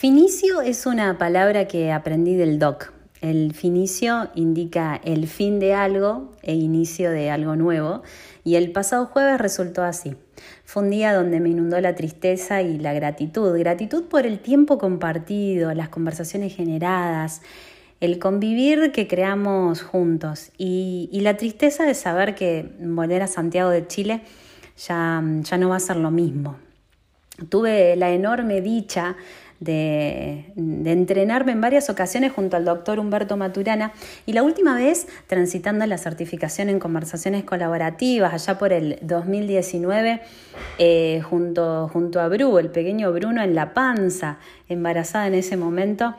Finicio es una palabra que aprendí del doc. El finicio indica el fin de algo e inicio de algo nuevo y el pasado jueves resultó así. Fue un día donde me inundó la tristeza y la gratitud. Gratitud por el tiempo compartido, las conversaciones generadas, el convivir que creamos juntos y, la tristeza de saber que volver a Santiago de Chile ya, ya no va a ser lo mismo. Tuve la enorme dicha de, entrenarme en varias ocasiones junto al doctor Humberto Maturana y la última vez transitando la certificación en conversaciones colaborativas allá por el 2019 eh, junto, junto a Bru, el pequeño Bruno en la panza, embarazada en ese momento.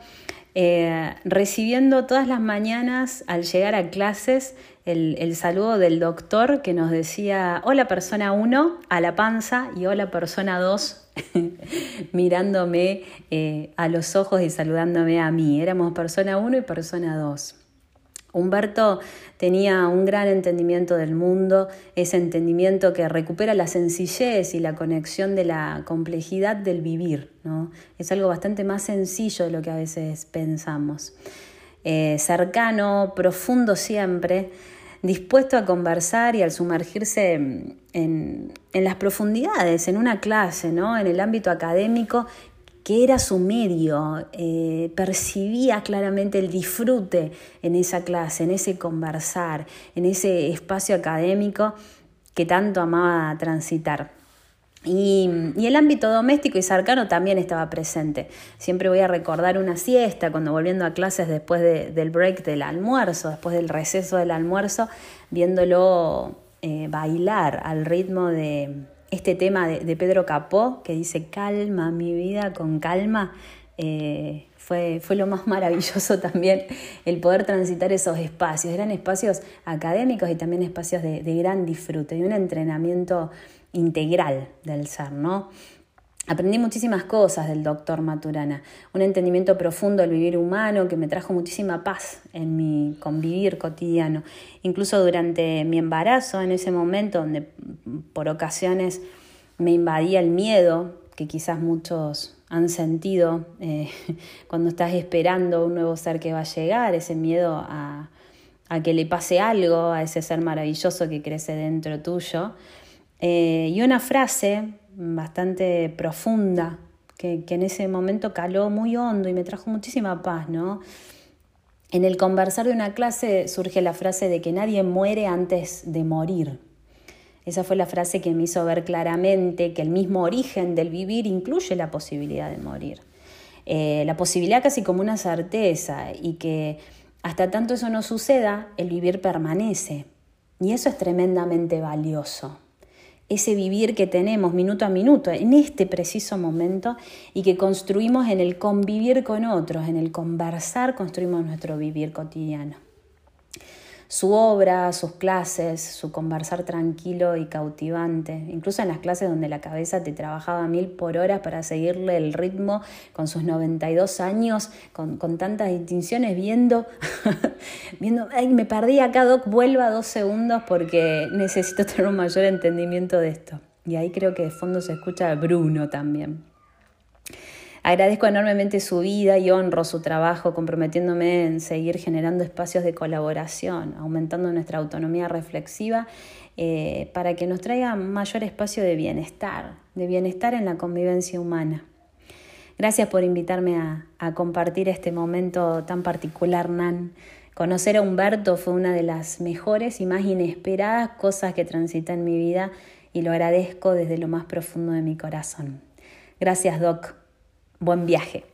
Eh, recibiendo todas las mañanas al llegar a clases el, el, saludo del doctor que nos decía hola persona 1 a la panza y hola persona 2 mirándome eh, a los ojos y saludándome a mí. Éramos persona 1 y persona 2. Humberto tenía un gran entendimiento del mundo, ese entendimiento que recupera la sencillez y la conexión de la complejidad del vivir. ¿no? Es algo bastante más sencillo de lo que a veces pensamos. Eh, cercano, profundo siempre, dispuesto a conversar y al sumergirse en, las profundidades, en una clase, ¿no? en el ámbito académico, que era su medio, eh, percibía claramente el disfrute en esa clase, en ese conversar, en ese espacio académico que tanto amaba transitar. Y, el ámbito doméstico y cercano también estaba presente. Siempre voy a recordar una siesta cuando volviendo a clases después del break del almuerzo, después del receso del almuerzo, viéndolo eh, bailar al ritmo de este tema de, Pedro Capó que dice calma mi vida con calma. Eh, fue, fue, lo más maravilloso también el poder transitar esos espacios. Eran espacios académicos y también espacios de, de gran disfrute y un entrenamiento integral del ser, ¿no? Aprendí muchísimas cosas del doctor Maturana, un entendimiento profundo del vivir humano que me trajo muchísima paz en mi convivir cotidiano. Incluso durante mi embarazo, en ese momento donde por ocasiones me invadía el miedo, que quizás muchos han sentido eh, cuando estás esperando un nuevo ser que va a llegar, ese miedo a, a que le pase algo a ese ser maravilloso que crece dentro tuyo. Eh, y una frase bastante profunda que, en ese momento caló muy hondo y me trajo muchísima paz, ¿no? En el conversar de una clase surge la frase de que nadie muere antes de morir. Esa fue la frase que me hizo ver claramente que el mismo origen del vivir incluye la posibilidad de morir. Eh, la posibilidad casi como una certeza y que hasta tanto eso no suceda, el vivir permanece. Y eso es tremendamente valioso ese vivir que tenemos minuto a minuto, en este preciso momento, y que construimos en el convivir con otros, en el conversar, construimos nuestro vivir cotidiano su obra, sus clases, su conversar tranquilo y cautivante, incluso en las clases donde la cabeza te trabajaba mil por hora para seguirle el ritmo con sus 92 años, con, tantas distinciones, viendo, viendo, ay, me perdí acá, Doc, vuelva dos segundos porque necesito tener un mayor entendimiento de esto. Y ahí creo que de fondo se escucha Bruno también. Agradezco enormemente su vida y honro su trabajo, comprometiéndome en seguir generando espacios de colaboración, aumentando nuestra autonomía reflexiva eh, para que nos traiga mayor espacio de bienestar, de bienestar en la convivencia humana. Gracias por invitarme a, a compartir este momento tan particular, Nan. Conocer a Humberto fue una de las mejores y más inesperadas cosas que transité en mi vida y lo agradezco desde lo más profundo de mi corazón. Gracias, Doc. Buen viaje.